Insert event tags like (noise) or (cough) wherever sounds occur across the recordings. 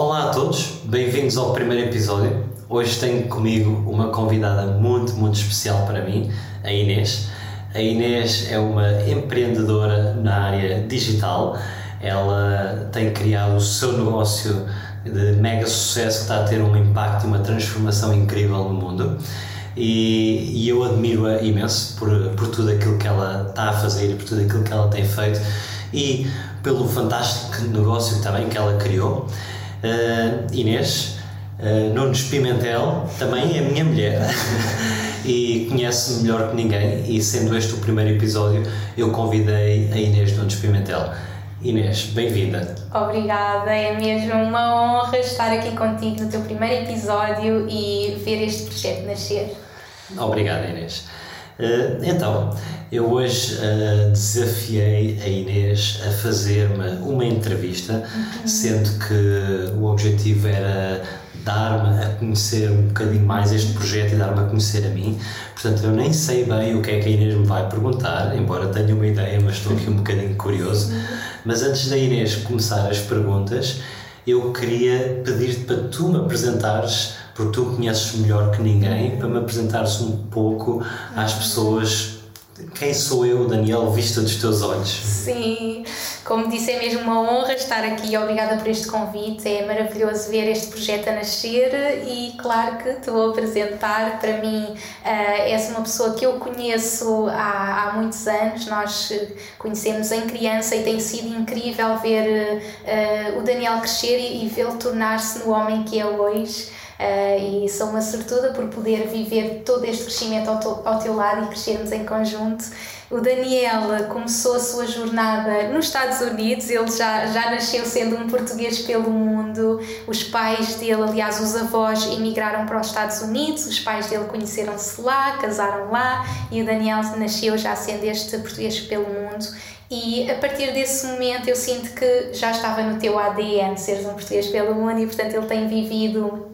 Olá a todos, bem-vindos ao primeiro episódio. Hoje tenho comigo uma convidada muito, muito especial para mim, a Inês. A Inês é uma empreendedora na área digital. Ela tem criado o seu negócio de mega sucesso que está a ter um impacto e uma transformação incrível no mundo. E, e eu admiro-a imenso por, por tudo aquilo que ela está a fazer por tudo aquilo que ela tem feito e pelo fantástico negócio também que ela criou. Uh, Inês uh, Nunes Pimentel também é minha mulher (laughs) e conhece-me melhor que ninguém e sendo este o primeiro episódio eu convidei a Inês Nunes Pimentel Inês, bem-vinda. Obrigada, é mesmo uma honra estar aqui contigo no teu primeiro episódio e ver este projeto nascer. Obrigada, Inês. Uh, então, eu hoje uh, desafiei a Inês a fazer-me uma entrevista, uhum. sendo que o objetivo era dar-me a conhecer um bocadinho mais este projeto e dar-me a conhecer a mim. Portanto, eu nem sei bem o que é que a Inês me vai perguntar, embora tenha uma ideia, mas estou aqui um bocadinho curioso. Mas antes da Inês começar as perguntas, eu queria pedir-te para tu me apresentares, porque tu conheces melhor que ninguém, para me apresentares um pouco às pessoas quem sou eu, Daniel, vista dos teus olhos? Sim, como disse, é mesmo uma honra estar aqui. Obrigada por este convite. É maravilhoso ver este projeto a nascer e, claro, que te vou apresentar. Para mim, uh, és uma pessoa que eu conheço há, há muitos anos. Nós conhecemos em criança e tem sido incrível ver uh, o Daniel crescer e, e vê-lo tornar-se no homem que é hoje. Uh, e sou uma sortuda por poder viver todo este crescimento ao, ao teu lado e crescermos em conjunto. O Daniel começou a sua jornada nos Estados Unidos, ele já, já nasceu sendo um português pelo mundo. Os pais dele, aliás, os avós, emigraram para os Estados Unidos, os pais dele conheceram-se lá, casaram lá e o Daniel nasceu já sendo este português pelo mundo. E a partir desse momento eu sinto que já estava no teu ADN seres um português pelo mundo e, portanto, ele tem vivido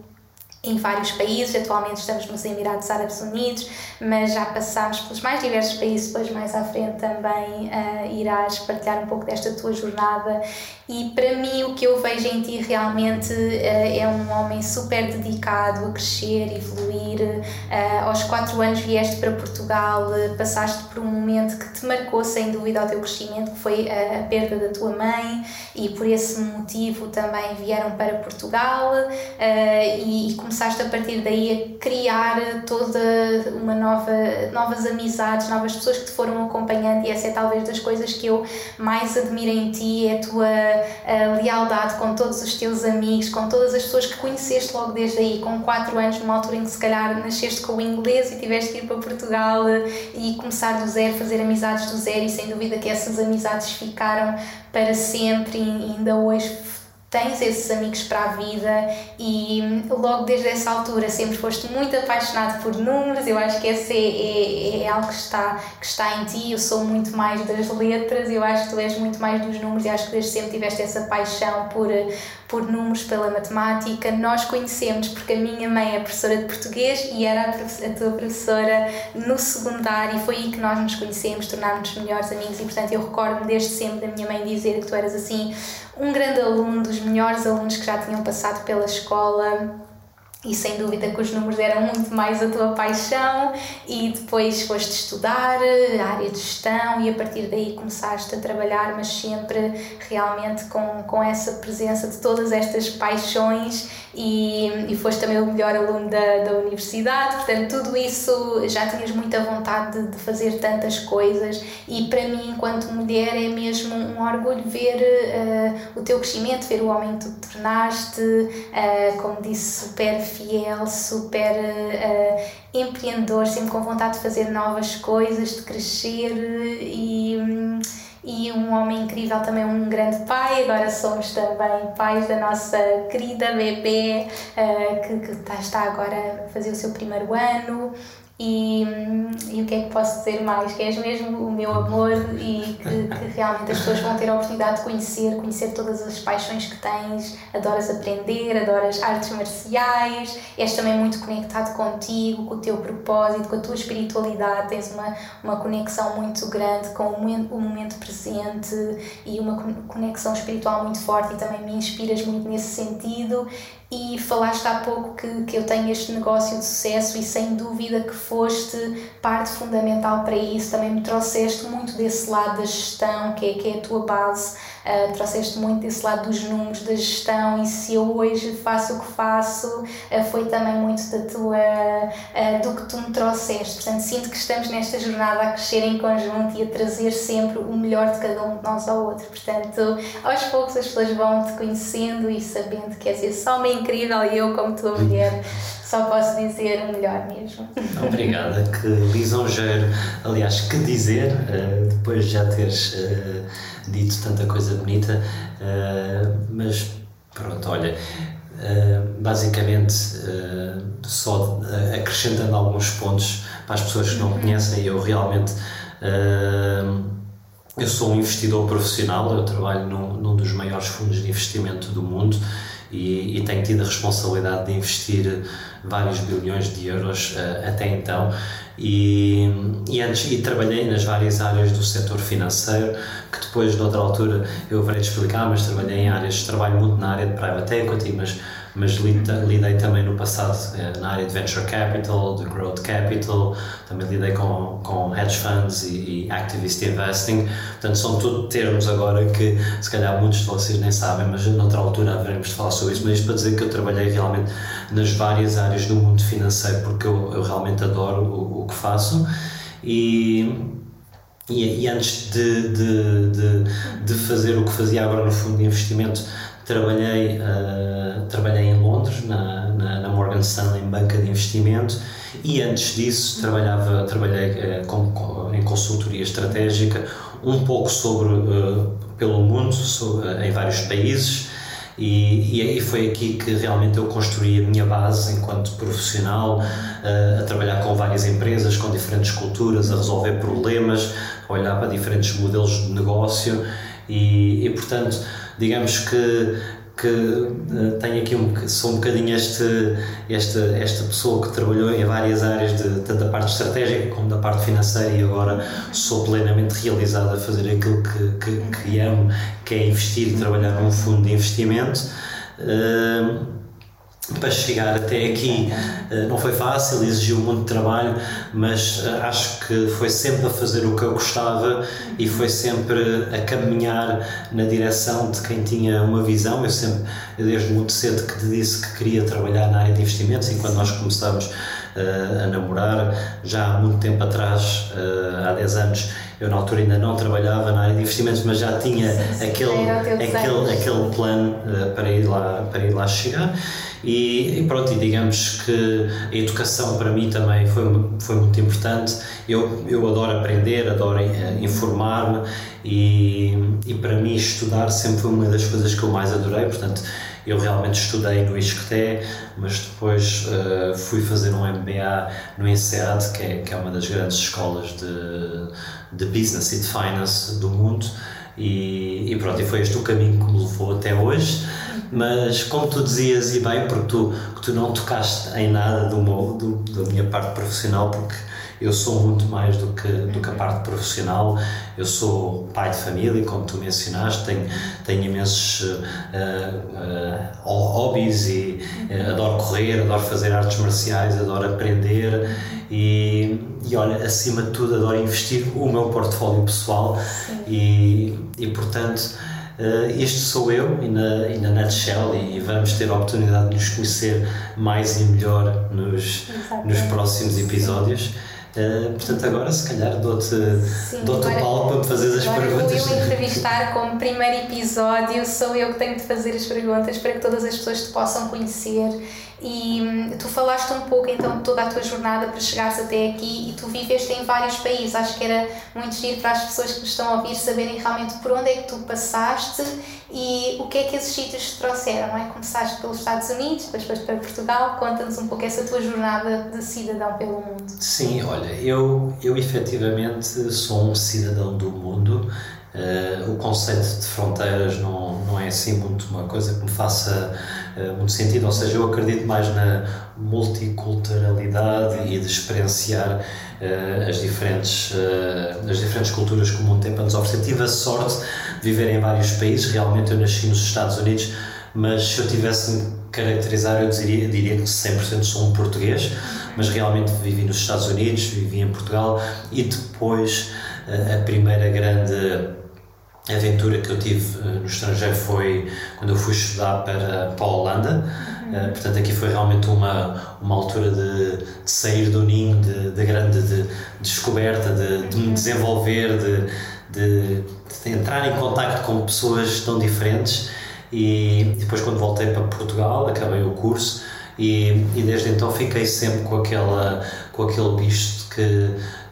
em vários países, atualmente estamos nos Emirados Árabes Unidos, mas já passámos pelos mais diversos países, depois mais à frente também uh, irás partilhar um pouco desta tua jornada. E para mim o que eu vejo em ti realmente uh, é um homem super dedicado a crescer, evoluir. Uh, aos quatro anos vieste para Portugal, passaste por um momento que te marcou sem dúvida o teu crescimento, que foi a, perda da tua mãe. E por esse motivo também vieram para Portugal e, e começaste a partir daí a criar toda uma nova, novas amizades, novas pessoas que te foram acompanhando e essa é talvez das coisas que eu mais admiro em ti, é a tua a lealdade com todos os teus amigos, com todas as pessoas que conheceste logo desde aí, com 4 anos, numa altura em que se calhar nasceste com o inglês e tiveste que ir para Portugal e começar do zero, fazer amizades do zero e sem dúvida que essas amizades ficaram para sempre e ainda hoje tens esses amigos para a vida e logo desde essa altura sempre foste muito apaixonado por números, eu acho que esse é, é, é, algo que está, que está em ti, eu sou muito mais das letras, eu acho que tu és muito mais dos números e acho que desde sempre tiveste essa paixão por, por números, pela matemática. Nós conhecemos porque a minha mãe é professora de português e era a, tua professora no secundário e foi aí que nós nos conhecemos, tornámos-nos melhores amigos e portanto eu recordo-me desde sempre da minha mãe dizer que tu eras assim um grande aluno, dos melhores alunos que já tinham passado pela escola e sem dúvida que os números eram muito mais a tua paixão e depois foste estudar a área de gestão e a partir daí começaste a trabalhar, mas sempre realmente com, com essa presença de todas estas paixões e, e foste também o melhor aluno da, da universidade, portanto tudo isso já tinhas muita vontade de, de fazer tantas coisas. E para mim enquanto mulher é mesmo um orgulho ver uh, o teu crescimento, ver o homem que tu te tornaste, uh, como disse, super fiel, super uh, empreendedor, sempre com vontade de fazer novas coisas, de crescer e, e um homem incrível, também um grande pai. Agora somos também pais da nossa querida bebê que, que tá, está agora a fazer o seu primeiro ano. E, e, o que é que posso dizer mais? Que és mesmo o meu amor e que, que, realmente as pessoas vão ter a oportunidade de conhecer, conhecer todas as paixões que tens, adoras aprender, adoras artes marciais, és também muito conectado contigo, com o teu propósito, com a tua espiritualidade, tens uma, uma conexão muito grande com o momento, o momento presente e uma conexão espiritual muito forte e também me inspiras muito nesse sentido e falaste há pouco que, que eu tenho este negócio de sucesso e sem dúvida que foste parte fundamental para isso. Também me trouxeste muito desse lado da gestão, que é, que é a tua base, uh, trouxeste muito desse lado dos números, da gestão. E se eu hoje faço o que faço, uh, foi também muito da tua, uh, do que tu me trouxeste. Portanto, sinto que estamos nesta jornada a crescer em conjunto e a trazer sempre o melhor de cada um de nós ao outro. Portanto, aos poucos as pessoas vão te conhecendo e sabendo que és esse homem incrível e eu, como tua mulher, (laughs) só posso dizer o melhor mesmo. Obrigada, que lisonjeiro. Aliás, que dizer, uh, depois de já teres uh, dito tanta coisa bonita, uh, mas pronto, olha. basicamente, só acrescentando alguns pontos para as pessoas que não uhum. conhecem, eu realmente eu sou um investidor profissional, eu trabalho num, num dos maiores fundos de investimento do mundo e, e tido a responsabilidade de investir vários bilhões de euros uh, até então. E, e antes e trabalhei nas várias áreas do setor financeiro que depois de outra altura eu verei explicar mas trabalhei em áreas trabalho muito na área de private equity mas mas lidei também no passado eh, na área de venture capital, de growth capital, também lidei com, com hedge funds e, e activist investing. Portanto, são tudo termos agora que se calhar muitos de vocês nem sabem, mas noutra altura haveremos de falar sobre isso. Mas isto para dizer que eu trabalhei realmente nas várias áreas do mundo financeiro porque eu, eu realmente adoro o, o que faço. E, e, e, antes de, de, de, de, fazer o que fazia agora no fundo de investimento, Trabalhei, uh, trabalhei em Londres, na, na, na, Morgan Stanley, em banca de investimento, e antes disso trabalhava, trabalhei uh, com, com, em consultoria estratégica, um pouco sobre, uh, pelo mundo, sobre, em vários países, e, e, foi aqui que realmente eu construí a minha base enquanto profissional, a trabalhar com várias empresas, com diferentes culturas, a resolver problemas, a olhar para diferentes modelos de negócio e, e portanto digamos que que uh, tenho aqui um, sou um bocadinho este, esta, esta pessoa que trabalhou em várias áreas, de, tanto da parte estratégica como da parte financeira, e agora sou plenamente realizado a fazer aquilo que, que, que amo, que é investir e trabalhar num fundo de investimento. Uh, para chegar até aqui eh, não foi fácil, exigiu muito trabalho, mas eh, acho que foi sempre a fazer o que eu gostava e foi sempre a caminhar na direção de quem tinha uma visão. Eu sempre, desde muito cedo, que te disse que queria trabalhar na área de investimentos e quando nós começamos uh, a namorar, já há muito tempo atrás, há 10 anos, eu na altura ainda não trabalhava na área de investimentos, mas já tinha sim, aquele, aquele, aquele plano uh, para, ir lá, para ir lá chegar. E, e, pronto, e digamos que a educação para mim também foi, foi muito importante. Eu, eu adoro aprender, adoro uh, informar-me e, e para mim estudar sempre foi uma das coisas que eu mais adorei. Portanto, eu realmente estudei no ISCTE, mas depois uh, fui fazer um MBA no INSEAD, que é, que é uma das grandes escolas de, de Business e de Finance do mundo. E, e, pronto, e foi este o caminho que me levou até hoje. Mas como tu dizias, e bem, porque tu, tu não tocaste em nada do meu, do, da minha parte profissional, porque eu sou muito mais do que, do que a parte profissional. Eu sou pai de família, como tu mencionaste, tenho, tenho imensos uh, uh, hobbies e uh, adoro correr, adoro fazer artes marciais, adoro aprender e, e olha, acima de tudo, adoro investir o meu portfólio pessoal e, e portanto. Uh, este sou eu e na, e na nutshell e vamos ter a oportunidade de nos conhecer mais e melhor nos, nos próximos episódios. Uh, portanto, agora se calhar dou-te dou o palco para me fazer as perguntas. Vou eu entrevistar como primeiro episódio, sou eu que tenho de fazer as perguntas para que todas as pessoas te possam conhecer E hum, tu falaste um pouco então de toda a tua jornada para chegares até aqui e tu viveste em vários países. Acho que era muito giro para as pessoas que nos estão a ouvir saberem realmente por onde é que tu passaste e o que é que esses sítios te trouxeram, não é? Começaste pelos Estados Unidos, depois foste para Portugal. Conta-nos um pouco essa tua jornada de cidadão pelo mundo. Sim, olha, eu, eu efetivamente sou um cidadão do mundo. Uh, o conceito de fronteiras não, não é assim muito uma coisa que me faça uh, muito sentido, ou seja, eu acredito mais na multiculturalidade e de experienciar uh, as, diferentes, as diferentes culturas que o mundo tem para nos oferecer. Tive a sorte de viver em vários países, realmente eu nasci nos Estados Unidos, mas se eu tivesse me caracterizar, eu diria, diria que 100% sou um português, mas realmente vivi nos Estados Unidos, vivi em Portugal e depois a primeira grande a aventura que eu tive uh, no estrangeiro foi quando eu fui estudar para, para a Holanda. Uhum. Uh, portanto, aqui foi realmente uma, uma altura de, de sair do ninho, de, de grande de, de descoberta, de, de me desenvolver, de, de, entrar em contato com pessoas tão diferentes. E depois, quando voltei para Portugal, acabei o curso e, e desde então fiquei sempre com, aquela, com aquele bicho que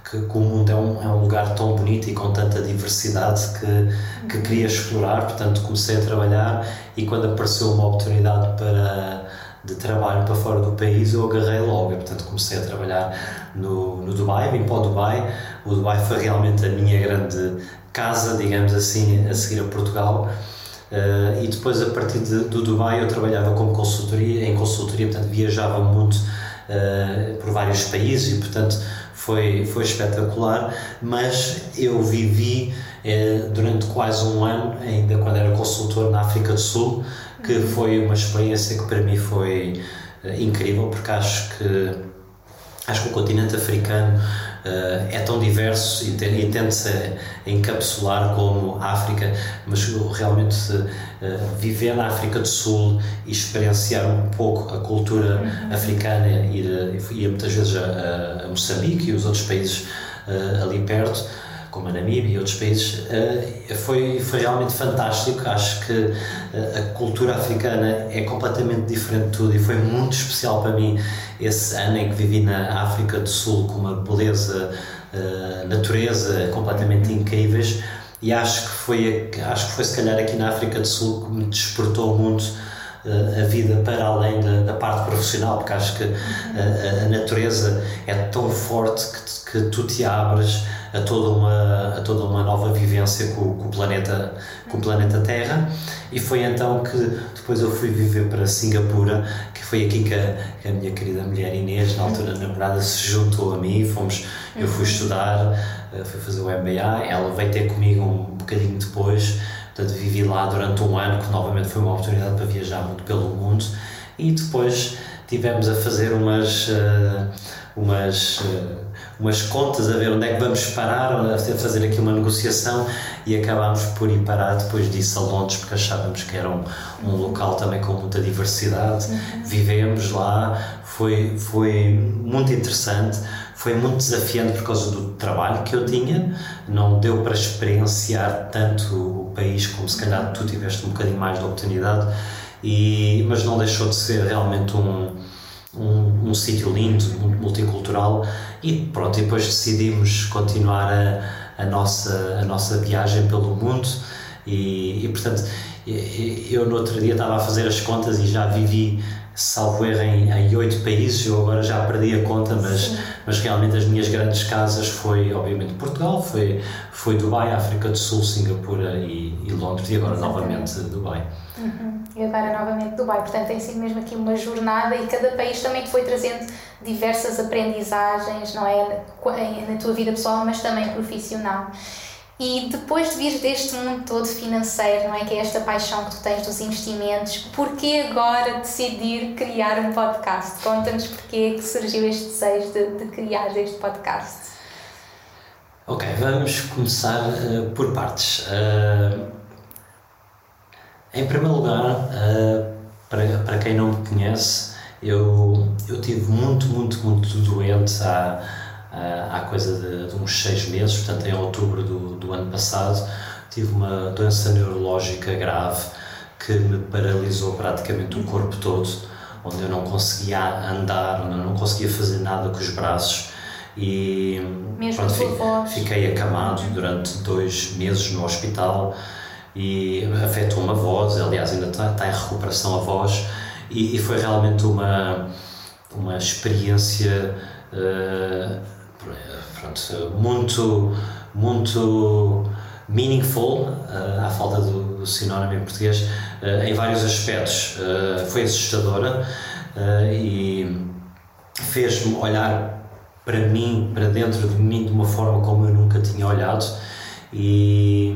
que, que, o mundo é um, é um lugar tão bonito e com tanta diversidade que, que queria explorar, portanto comecei a trabalhar e quando apareceu uma oportunidade para de trabalho para fora do país eu agarrei logo. E portanto comecei a trabalhar no, no Dubai, vim para o Dubai. O Dubai foi realmente a minha grande casa, digamos assim, a seguir a Portugal. Uh, e depois a partir de, do Dubai eu trabalhava como consultoria, em consultoria, portanto viajava muito uh, por vários países e portanto foi, foi espetacular, mas eu vivi eh, durante quase um ano, ainda quando era consultor na África do Sul, que uhum. foi uma experiência que para mim foi eh, incrível, porque acho que, acho que o continente africano é tão diverso e, e tende-se a encapsular como África, mas realmente uh, viver na África do Sul e experienciar um pouco a cultura uhum. africana, ir, ir muitas vezes a, a, Moçambique e os outros países ali perto, como a Namíbia e outros países, foi, foi realmente fantástico. Acho que a cultura africana é completamente diferente de tudo e foi muito especial para mim esse ano em que vivi na África do Sul com uma beleza, uh, natureza completamente incríveis. E acho que foi acho que foi se calhar aqui na África do Sul que me despertou muito a vida para além da, da, parte profissional porque acho que a, a natureza é tão forte que, que tu te abres a toda uma a toda uma nova vivência com, com o planeta com o planeta Terra e foi então que depois eu fui viver para Singapura foi aqui que a, que a, minha querida mulher Inês, na altura namorada, se juntou a mim. Fomos, eu fui estudar, eh, fui fazer o MBA. Ela veio ter comigo um bocadinho depois. Portanto, vivi lá durante um ano, que novamente foi uma oportunidade para viajar muito pelo mundo. E depois tivemos a fazer umas, uh, umas, uh, umas contas, a ver onde é que vamos parar, a fazer aqui uma negociação e acabámos por ir parar depois disso a Londres porque achávamos que era um, um local também com muita diversidade. Uhum. Vivemos lá, foi, foi muito interessante, foi muito desafiante por causa do trabalho que eu tinha, não deu para experienciar tanto o país como se calhar tu tiveste um bocadinho mais de oportunidade, e, mas não deixou de ser realmente um, um, um sítio lindo, muito multicultural. E pronto, e depois decidimos continuar a a nossa, a nossa viagem pelo mundo. E, e portanto eu no outro dia estava a fazer as contas e já vivi salvo erro em oito países, eu agora já perdi a conta, mas, mas realmente as minhas grandes casas foi obviamente Portugal, foi, foi Dubai, África do Sul, Singapura e, e Londres e agora Exatamente. novamente Dubai. Uhum. E agora novamente Dubai, portanto tem sido mesmo aqui uma jornada e cada país também te foi trazendo diversas aprendizagens, não é? Na tua vida pessoal, mas também profissional. E depois de vir deste mundo todo financeiro, não é? Que é esta paixão que tu tens dos investimentos, porquê agora decidir criar um podcast? Conta-nos porquê que surgiu este desejo de, de criar este podcast. Ok, vamos começar uh, por partes. Uh, em primeiro lugar, uh, para, para quem não me conhece, eu, eu tive muito, muito, muito doente há, há coisa de, de uns seis meses, portanto, em outubro do, do ano passado, tive uma doença neurológica grave que me paralisou praticamente o corpo todo, onde eu não conseguia andar, onde eu não conseguia fazer nada com os braços. E Mesmo pronto, fiquei acamado durante dois meses no hospital e afetou-me a voz, aliás, ainda está, está em recuperação a voz, e, e foi realmente uma, uma experiência uh, pronto, muito, muito meaningful, uh, à falta do, do sinónimo em português, uh, em vários aspectos. Uh, foi assustadora e fez-me olhar para mim, para dentro de mim, de uma forma como eu nunca tinha olhado. E,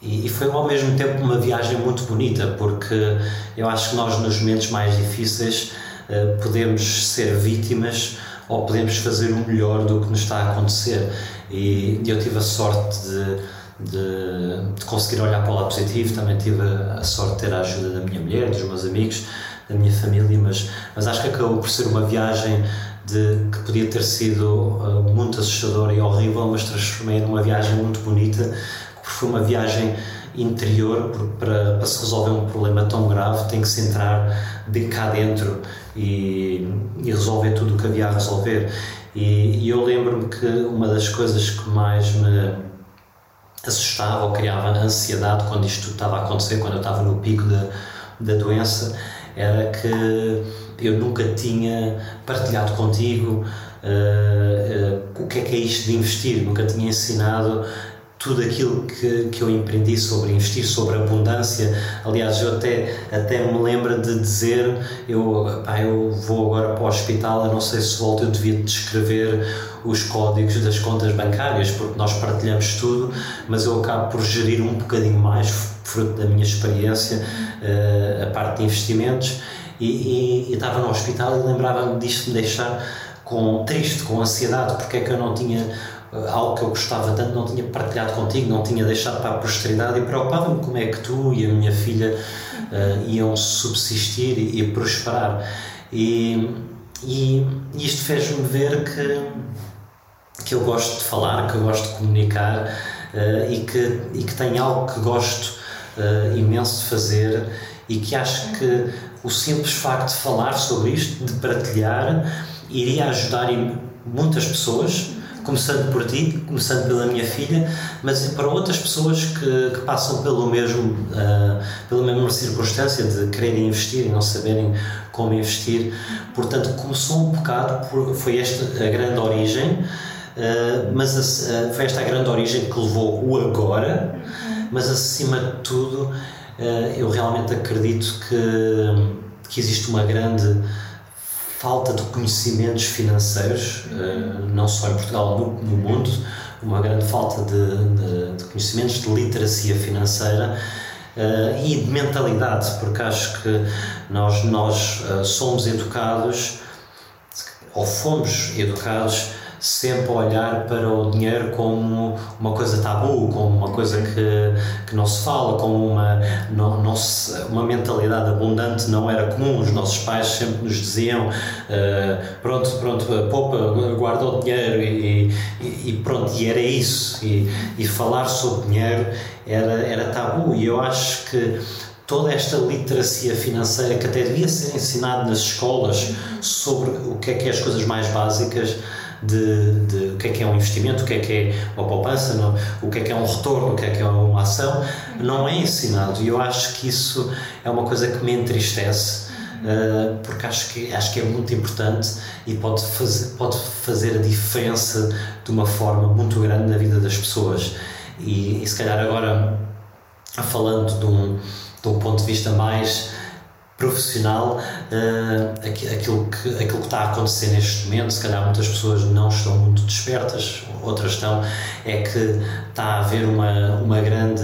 e, foi ao mesmo tempo uma viagem muito bonita, porque eu acho que nós, nos momentos mais difíceis, podemos ser vítimas ou podemos fazer o melhor do que nos está a acontecer. E eu tive a sorte de de, de, conseguir olhar para o lado positivo. Também tive a, sorte de ter a ajuda da minha mulher, dos meus amigos, da minha família, mas, mas acho que acabou por ser uma viagem de, que podia ter sido uh, muito assustadora e horrível, mas transformei numa viagem muito bonita, porque foi uma viagem interior, porque para, para se resolver um problema tão grave tem que se entrar de cá dentro e, e resolver tudo o que havia a resolver. E, e eu lembro-me que uma das coisas que mais me assustava ou criava ansiedade quando isto estava a acontecer, quando eu estava no pico da, da doença, era que eu nunca tinha partilhado contigo uh, uh, o que é que é isto de investir, nunca tinha ensinado tudo aquilo que, que eu empreendi sobre investir, sobre abundância. Aliás, eu até, até me lembro de dizer: eu, pá, eu vou agora para o hospital, eu não sei se volto, eu devia descrever os códigos das contas bancárias, porque nós partilhamos tudo, mas eu acabo por gerir um bocadinho mais, fruto da minha experiência, eh, a parte de investimentos. E, e, e estava no hospital e lembrava-me disto me deixar com, triste, com ansiedade, porque é que eu não tinha algo que eu gostava tanto, não tinha partilhado contigo, não tinha deixado para a posteridade e preocupava-me como é que tu e a minha filha uh, iam subsistir e, e prosperar. E, e isto fez-me ver que, que eu gosto de falar, que eu gosto de comunicar uh, e, que, e que tenho algo que gosto uh, imenso de fazer e que acho que o simples facto de falar sobre isto, de partilhar, iria ajudar muitas pessoas começando por ti, começando pela minha filha, mas para outras pessoas que, que passam pelo mesmo, uh, pela mesma circunstância de quererem investir e não saberem como investir. Portanto, começou um bocado, por, foi esta a grande origem, uh, mas a, uh, foi esta a grande origem que levou o agora, mas acima de tudo, eu realmente acredito que, que existe uma grande falta de conhecimentos financeiros, eh, não só em Portugal, no, no mundo, uma grande falta de, de, de conhecimentos de literacia financeira uh, e de mentalidade, porque acho que nós, nós uh, somos educados, ou fomos educados sempre a olhar para o dinheiro como uma coisa tabu, como uma coisa que, que não se fala, como uma, não, não se, uma mentalidade abundante não era comum. Os nossos pais sempre nos diziam: uh, pronto, pronto, poupa, guarda o dinheiro e, e, e, pronto, e era isso. E, e falar sobre dinheiro era, era tabu. E eu acho que toda esta literacia financeira que até devia ser ensinada nas escolas sobre o que é que é as coisas mais básicas de, de o que é que é um investimento, o que é que é uma poupança, o que é que é um retorno, o que é que é uma ação, não é ensinado. E eu acho que isso é uma coisa que me entristece. Uh, porque acho que, acho que é muito importante e pode fazer, pode fazer a diferença de uma forma muito grande na vida das pessoas. E, e se calhar agora, falando de um, de um ponto de vista mais profissional uh, aquilo, que, aquilo que está a acontecer neste momento, se calhar muitas pessoas não estão muito despertas, outras estão, é que está a haver uma, uma grande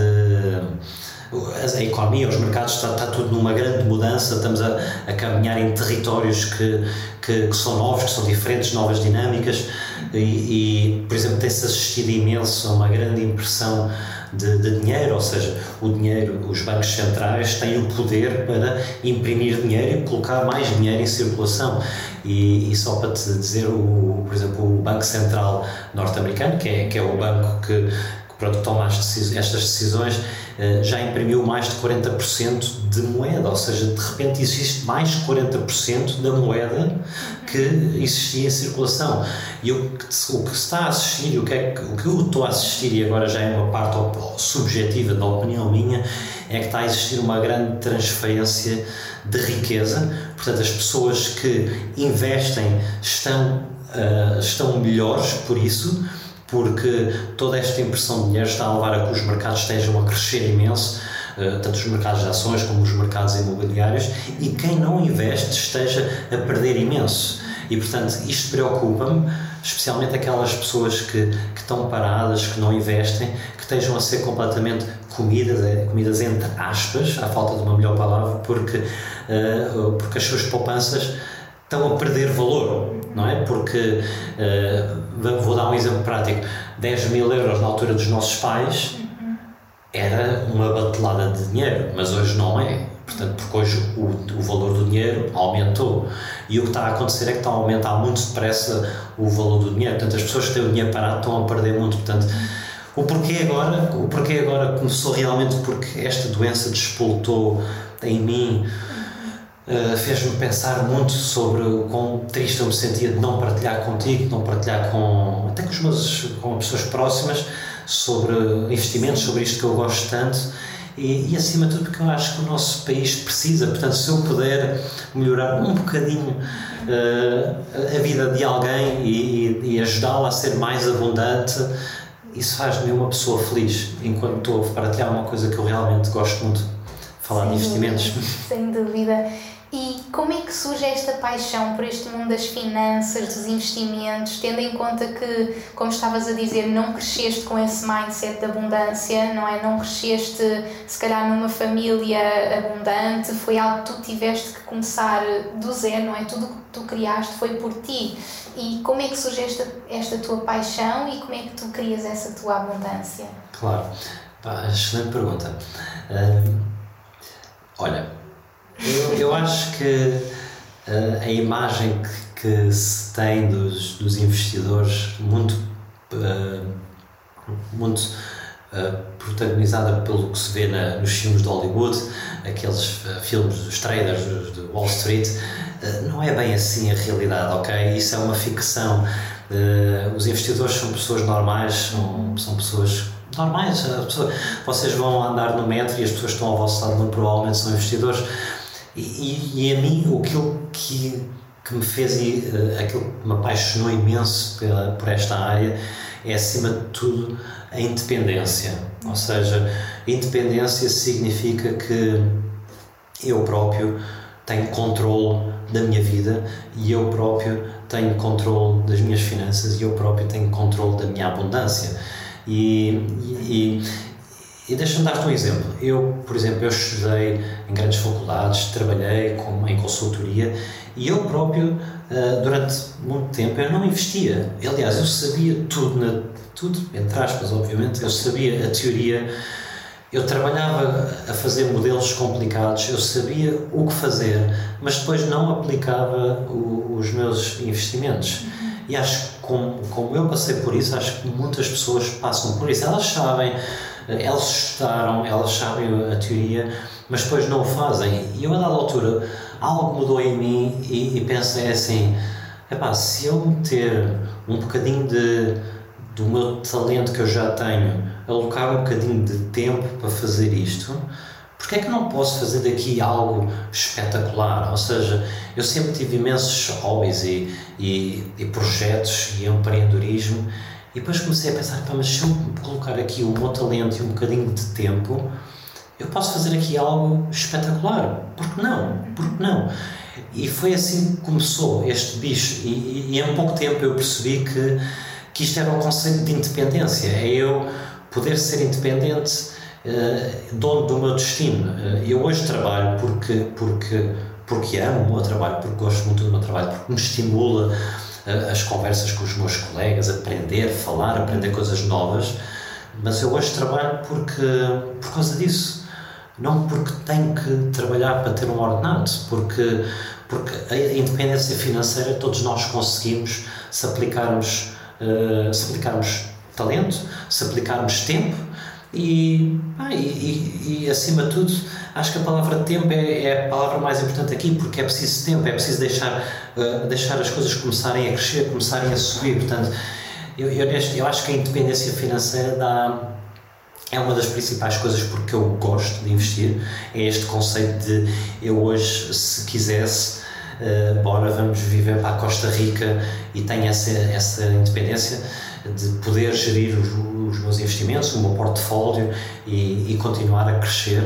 a economia, os mercados, está, está tudo numa grande mudança, estamos a, a caminhar em territórios que, que, que, são novos, que são diferentes, novas dinâmicas e, e por exemplo, tem-se assistido imenso a uma grande impressão de, de, dinheiro, ou seja, o dinheiro, os bancos centrais têm o poder para imprimir dinheiro e colocar mais dinheiro em circulação. E, e só para te dizer, o, por exemplo, o Banco Central norte-americano, que é, que é o banco que, pronto, toma estas decisões, eh, já imprimiu mais de 40% de, moeda, ou seja, de repente existe mais 40% da moeda que existia em circulação. E o que, o que está a assistir, o que, é, o que eu estou a assistir, e agora já é uma parte subjetiva da opinião minha, é que está a existir uma grande transferência de riqueza. Portanto, as pessoas que investem estão, uh, estão melhores por isso, porque toda esta impressão de dinheiro está a levar a que os mercados estejam a crescer imenso eh, tanto os mercados de ações como os mercados imobiliários, e quem não investe esteja a perder imenso. E, portanto, isto preocupa-me, especialmente aquelas pessoas que, que estão paradas, que não investem, que estejam a ser completamente comidas, eh, comidas entre aspas, à falta de uma melhor palavra, porque, uh, porque as suas poupanças estão a perder valor, não é? Porque, uh, vou dar um exemplo prático, 10 mil euros na altura dos nossos pais era uma batelada de dinheiro, mas hoje não é. Portanto, porque hoje o, o valor do dinheiro aumentou. E o que está a acontecer é que está a aumentar muito depressa o valor do dinheiro. Portanto, as pessoas que têm o dinheiro parado estão a perder muito. Portanto, o porquê agora, o porquê agora começou realmente porque esta doença despoltou em mim, uh, fez-me pensar muito sobre o quão triste eu me sentia de não partilhar contigo, de não partilhar com até com, os meus, com pessoas próximas sobre investimentos, sobre isto que eu gosto tanto. E, e, acima de tudo porque eu acho que o nosso país precisa, portanto se eu puder melhorar um bocadinho uh, a vida de alguém e, e, e ajudá-la a ser mais abundante isso faz-me uma pessoa feliz enquanto estou a partilhar uma coisa que eu realmente gosto muito. Falar de investimentos. sem dúvida como é que surge esta paixão por este mundo das finanças, dos investimentos, tendo em conta que, como estavas a dizer, não cresceste com esse mindset de abundância, não é? Não cresceste, se calhar, numa família abundante, foi algo que tu tiveste que começar do zero, não é? Tudo o que tu criaste foi por ti. E como é que surge esta, esta tua paixão e como é que tu crias essa tua abundância? Claro, Pá, excelente pergunta. Uh, olha eu, acho que uh, a imagem que, que, se tem dos, dos investidores muito, uh, muito uh, protagonizada pelo que se vê na, nos filmes de Hollywood, aqueles filmes dos traders de Wall Street, não é bem assim a realidade, ok? Isso é uma ficção. os investidores são pessoas normais, são, são pessoas normais. Vocês vão andar no metro e as pessoas que estão ao vosso lado muito provavelmente são investidores. E, e, a mim, aquilo que, que me fez, uh, aquilo que me apaixonou imenso pela, por esta área é, acima de tudo, a independência. Ou seja, independência significa que eu próprio tenho controle da minha vida e eu próprio tenho controle das minhas finanças e eu próprio tenho controle da minha abundância. E, e, e deixa-me dar-te um exemplo. Eu, por exemplo, eu estudei em grandes faculdades, trabalhei com, em consultoria e eu próprio, uh, durante muito tempo, eu não investia. Aliás, eu sabia tudo, na, tudo, entre aspas, obviamente, eu sabia a teoria, eu trabalhava a fazer modelos complicados, eu sabia o que fazer, mas depois não aplicava o, os meus investimentos. E acho que, como, como eu passei por isso, acho que muitas pessoas passam por isso. Elas sabem elas estudaram, elas sabem a teoria, mas depois não o fazem. E eu, a dada altura, algo mudou em mim e, e pensei assim: epá, se eu meter um bocadinho de, do meu talento que eu já tenho, alocar um bocadinho de tempo para fazer isto, porque é que não posso fazer daqui algo espetacular? Ou seja, eu sempre tive imensos hobbies e, e, e projetos e empreendedorismo e depois comecei a pensar, pá, mas se eu colocar aqui o meu talento e um bocadinho de tempo, eu posso fazer aqui algo espetacular. Por que não? Por que não? E foi assim que começou este bicho. E, e, em pouco tempo eu percebi que, que isto era um conceito de independência. É eu poder ser independente, uh, dono do meu destino. Uh, eu hoje trabalho porque, porque, porque amo o meu trabalho, porque gosto muito do meu trabalho, porque me estimula as conversas com os meus colegas, aprender, falar, aprender coisas novas, mas eu hoje trabalho porque, por causa disso. Não porque tenho que trabalhar para ter um ordenado, porque, porque a independência financeira todos nós conseguimos se aplicarmos, uh, se aplicarmos talento, se aplicarmos tempo E, ah, e, e, acima de tudo, acho que a palavra tempo é, é, a palavra mais importante aqui, porque é preciso tempo, é preciso deixar, uh, deixar as coisas começarem a crescer, começarem a subir. Portanto, eu, eu, eu acho que a independência financeira dá, é uma das principais coisas porque eu gosto de investir. É este conceito de eu hoje, se quisesse, uh, bora, vamos viver para a Costa Rica e tenho essa, essa independência de poder gerir os, os meus investimentos, o meu portfólio e, e continuar a crescer.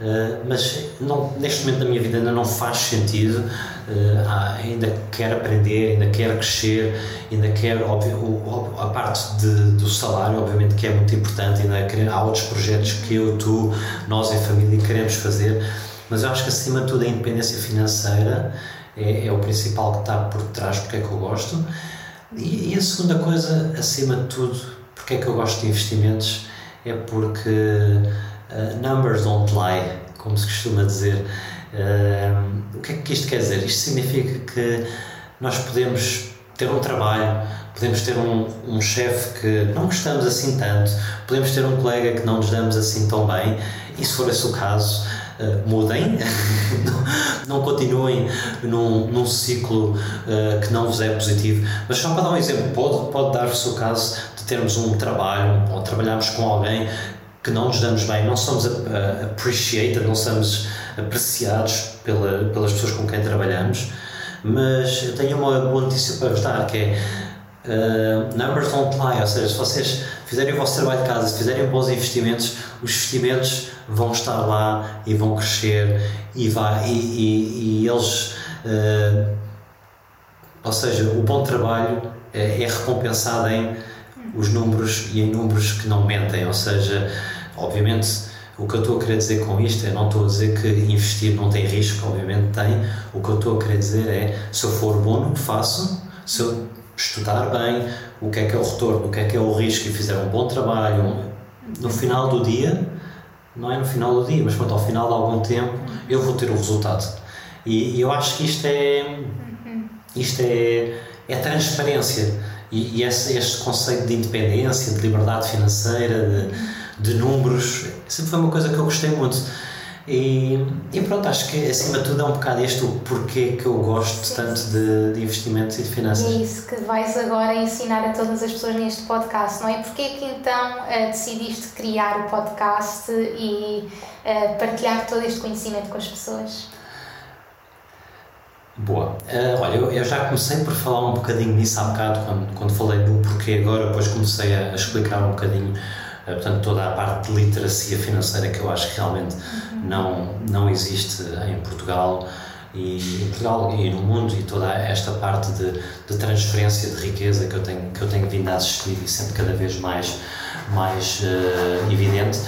Uh, mas não, neste momento da minha vida ainda não faz sentido, uh, ainda quero aprender, ainda quero crescer, ainda quero, óbvio, o, a parte de, do salário, obviamente que é muito importante, ainda há outros projetos que eu, tu, nós em família queremos fazer, mas eu acho que acima de tudo a independência financeira é, é o principal que está por trás, porque é que eu gosto. E, a segunda coisa, acima de tudo, porque é que eu gosto de investimentos, é porque uh, numbers don't lie, como se costuma dizer. Uh, o que é que isto quer dizer? Isto significa que nós podemos ter um trabalho, podemos ter um, um chefe que não gostamos assim tanto, podemos ter um colega que não nos damos assim tão bem, e se for esse o caso, uh, mudem, (laughs) continuem num, num ciclo uh, que não vos é positivo. Mas só para dar um exemplo, pode, pode dar-se o caso de termos um trabalho ou trabalharmos com alguém que não nos damos bem, não somos appreciated, não somos apreciados pela, pelas pessoas com quem trabalhamos. Mas eu tenho uma boa notícia para vos dar que é Uh, numbers don't lie, ou seja, se vocês fizerem o vosso trabalho de casa, se fizerem bons investimentos, os investimentos vão estar lá e vão crescer e, vai, e, e, e eles. Uh, ou seja, o bom trabalho é, é recompensado em os números e em números que não mentem, ou seja, obviamente o que eu estou a querer dizer com isto é, não estou a dizer que investir não tem risco, obviamente tem, o que eu estou a querer dizer é, se eu for bom no que faço, se eu estudar bem o que é que é o retorno, o que é que é o risco e fizer um bom trabalho, no final do dia, não é no final do dia, mas quanto ao final de algum tempo, eu vou ter o resultado. E, e eu acho que isto é, isto é, é transparência. E, e esse, este conceito de independência, de liberdade financeira, de, de números, sempre foi uma coisa que eu gostei muito. E, e, pronto, acho que acima de tudo é um bocado este o porquê que eu gosto Sim. tanto de, de, investimentos e de finanças. E é isso que vais agora ensinar a todas as pessoas neste podcast, não é? Porquê que então uh, decidiste criar o podcast e uh, partilhar todo este conhecimento com as pessoas? Boa. Uh, olha, eu, eu, já comecei por falar um bocadinho nisso há bocado, quando, quando falei do porquê agora, depois comecei a, a explicar um bocadinho portanto, toda a parte de literacia financeira que eu acho que realmente uhum. não, não existe em Portugal e em Portugal e no mundo e toda esta parte de, de transferência de riqueza que eu tenho que eu tenho vindo a assistir e sempre cada vez mais mais uh, evidente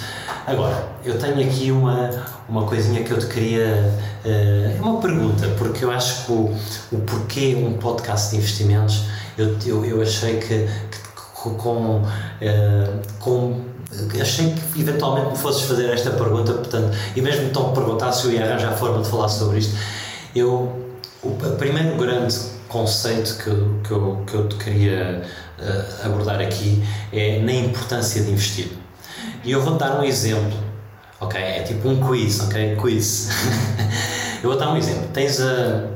agora eu tenho aqui uma uma coisinha que eu te queria uh, uma pergunta porque eu acho que o, o porquê um podcast de investimentos eu, eu, eu achei que com, com achei que eventualmente me fosses fazer esta pergunta, portanto, e mesmo então me perguntasse se eu ia arranjar forma de falar sobre isto, eu, o primeiro grande conceito que, que, eu, que eu queria uh, abordar aqui é na importância de investir. E eu vou dar um exemplo, ok? É tipo um quiz, ok? Quiz. (laughs) eu vou dar um exemplo. Tens, uh,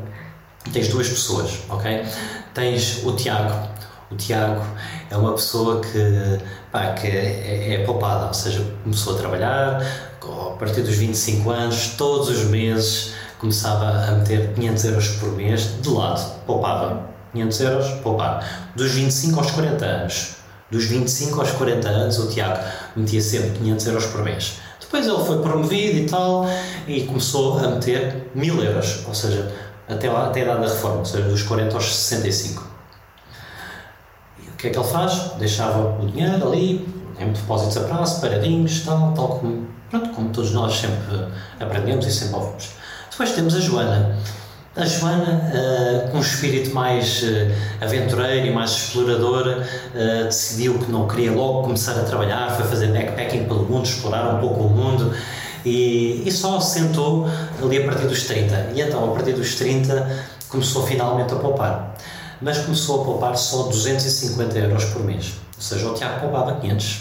tens duas pessoas, ok? Tens o Tiago. O Tiago é uma pessoa que pá, que é, é, poupada, ou seja, começou a trabalhar, a partir dos 25 anos, todos os meses começava a meter 500 euros por mês de lado, poupava 500 euros, poupava. Dos 25 aos 40 anos, dos 25 aos 40 anos, o Tiago metia sempre 500 euros por mês. Depois ele foi promovido e tal, e começou a meter 1000 euros, ou seja, até, lá, até a idade da reforma, ou seja, dos 40 aos 65 o que é que ele faz? Deixava o dinheiro ali, em depósitos a prazo, paradinhos, tal, tal como, pronto, como todos nós sempre aprendemos e sempre ouvimos. Depois temos a Joana. A Joana, uh, com um espírito mais uh, aventureiro e mais explorador, uh, decidiu que não queria logo começar a trabalhar, foi fazer backpacking pelo mundo, explorar um pouco o mundo e, e só sentou ali a partir dos 30. E então, a partir dos 30, começou finalmente a poupar mas começou a poupar só 250 euros por mês. Ou seja, o Tiago poupava 500.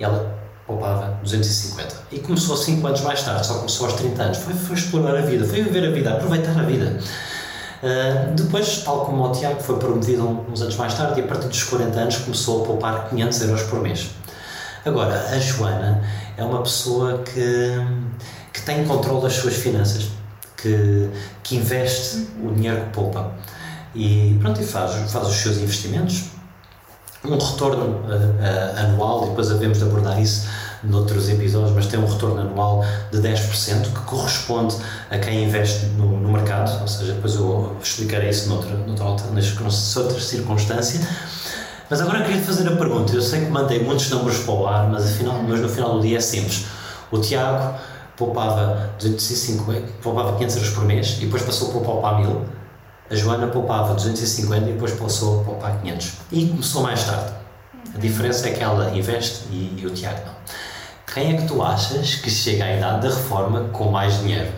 Ela poupava 250. E começou 5 anos mais tarde, só começou aos 30 anos. Foi, foi explorar a vida, foi viver a vida, aproveitar a vida. Uh, depois, tal como o Tiago, foi promovido uns anos mais tarde e a partir dos 40 anos começou a poupar 500 euros por mês. Agora, a Joana é uma pessoa que, que tem controle das suas finanças, que, que investe o dinheiro que poupa e pronto, e faz, faz os seus investimentos. Um retorno uh, uh, anual, e depois havemos de abordar isso noutros episódios, mas tem um retorno anual de 10%, que corresponde a quem investe no, no mercado, ou seja, depois eu explicarei isso noutra, noutra, noutra circunstância. Mas agora queria fazer a pergunta, eu sei que mandei muitos números para o ar, mas, afinal, mas no final do dia é simples. O Tiago poupava, 250, poupava 500 euros por mês e depois passou a poupar 1000. A Joana poupava 250 e depois passou a poupar 500. E começou mais tarde. A diferença é que ela investe e, e o Tiago não. Quem é que tu achas que chega à idade da reforma com mais dinheiro?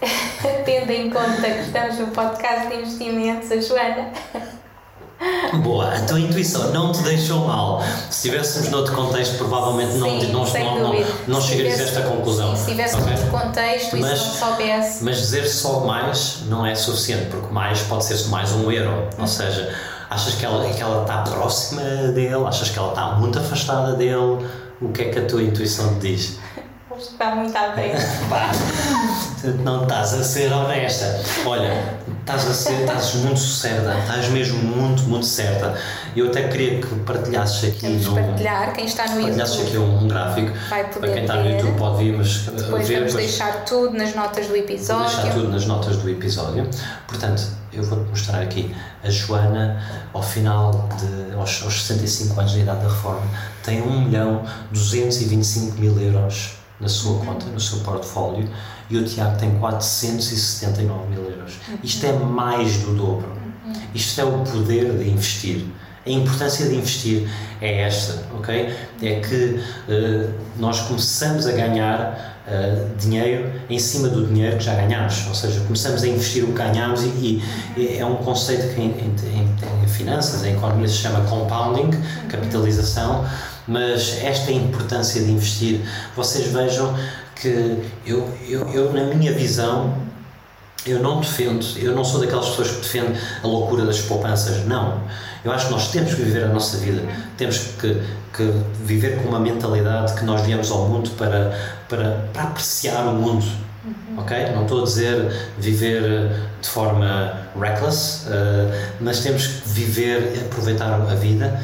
(laughs) Tendo em conta que estamos no podcast de investimentos, a Joana. Boa, a tua intuição não te deixou mal. Se estivéssemos noutro contexto, provavelmente não, Sim, não, não, não, não chegarias a esta conclusão. Se estivéssemos okay? noutro contexto mas, e se não soubesse. Mas dizer só mais não é suficiente, porque mais pode ser mais um erro. Ou seja, achas que ela, que ela está próxima dele, achas que ela está muito afastada dele o que é que a tua intuição te diz? Está muito à frente. (laughs) não estás a ser honesta. Olha, estás a ser, estás muito certa, estás mesmo muito, muito certa. Eu até queria que partilhasses aqui. Vamos num, partilhar, quem está no partilhasses YouTube. aqui um, um gráfico. Vai poder para quem está no YouTube pode vir, mas depois ver, vamos deixar tudo nas notas do episódio. Deixar tudo nas notas do episódio. Portanto, eu vou-te mostrar aqui a Joana, ao final de aos, aos 65 anos de idade da reforma, tem 1 milhão 225 mil euros na sua uhum. conta, no seu portfólio, e o Tiago tem 479 mil euros. Uhum. Isto é mais do dobro. Uhum. Isto é o poder de investir. A importância de investir é esta, ok? É que uh, nós começamos a ganhar uh, dinheiro em cima do dinheiro que já ganhamos, ou seja, começamos a investir o que ganhamos e, e é um conceito que em, em, em, finanças, em economia se chama compounding, capitalização, mas esta importância de investir. Vocês vejam que eu, eu, eu na minha visão, eu não defendo, eu não sou daquelas pessoas que defendem a loucura das poupanças, não. Eu acho que nós temos que viver a nossa vida, temos que, que viver com uma mentalidade que nós viemos ao mundo para, para, para apreciar o mundo. Uhum. Ok? Não estou a dizer viver de forma reckless, uh, mas temos que viver, aproveitar a vida,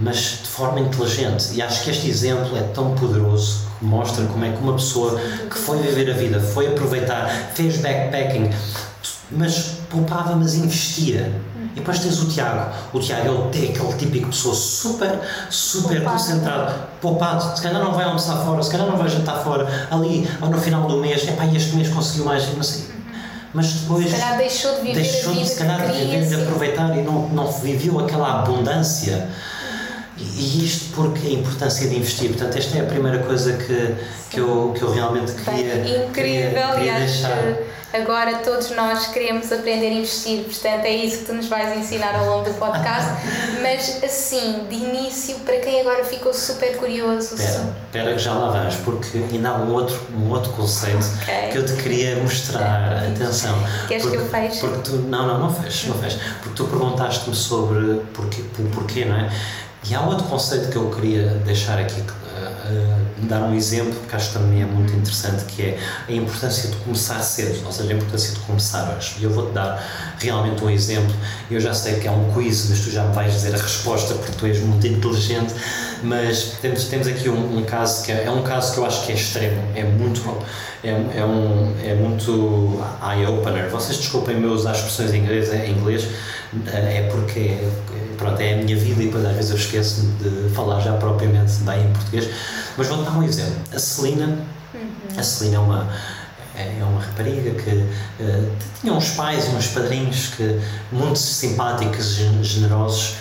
mas de forma inteligente. E acho que este exemplo é tão poderoso que mostra como é que uma pessoa que foi viver a vida, foi aproveitar, fez backpacking, mas poupava, mas investia. E depois tens o Tiago. O Tiago é aquele típico pessoa super, super poupado. concentrado, poupado. Se calhar não vai almoçar fora, se calhar não vai jantar fora. Ali, ou no final do mês, epá, este mês conseguiu mais, não sei. Mas depois. Se calhar deixou de viver deixou a vida de, se calhar, de, viver, de aproveitar e não, não viveu aquela abundância. E isto porque a importância de investir. Portanto, esta é a primeira coisa que, que, eu, que eu realmente queria, Bem, incrível, queria, deixar. Agora todos nós queremos aprender a investir, portanto é isso que tu nos vais ensinar ao longo do podcast. (laughs) Mas assim, de início, para quem agora ficou super curioso. Espera, espera que já lá vais, porque ainda há um outro, um outro conceito okay. que eu te queria mostrar. Atenção. Queres porque, que eu feche? Porque tu, não, não, não feches, não feches. Porque tu perguntaste-me sobre porquê, porquê, não é? E há outro conceito que eu queria deixar aqui, uh, uh, dar um exemplo, que acho que também é muito interessante, que é a importância de começar cedo, ou seja, a importância de começar hoje. E eu vou-te dar realmente um exemplo. Eu já sei que é um quiz, mas tu já me vais dizer a resposta porque tu és muito inteligente. Mas temos, temos aqui um, um caso que é, é um caso que eu acho que é extremo, é muito é, é, um, é muito eye-opener. Vocês desculpem eu usar expressões em inglês, é, em inglês é porque pronto, é a minha vida e depois às vezes eu esqueço de falar já propriamente bem em português. Mas vou dar um exemplo. A Celina, uhum. a Celina é uma é uma rapariga que uh, tinha uns pais e uns padrinhos que muito simpáticos e generosos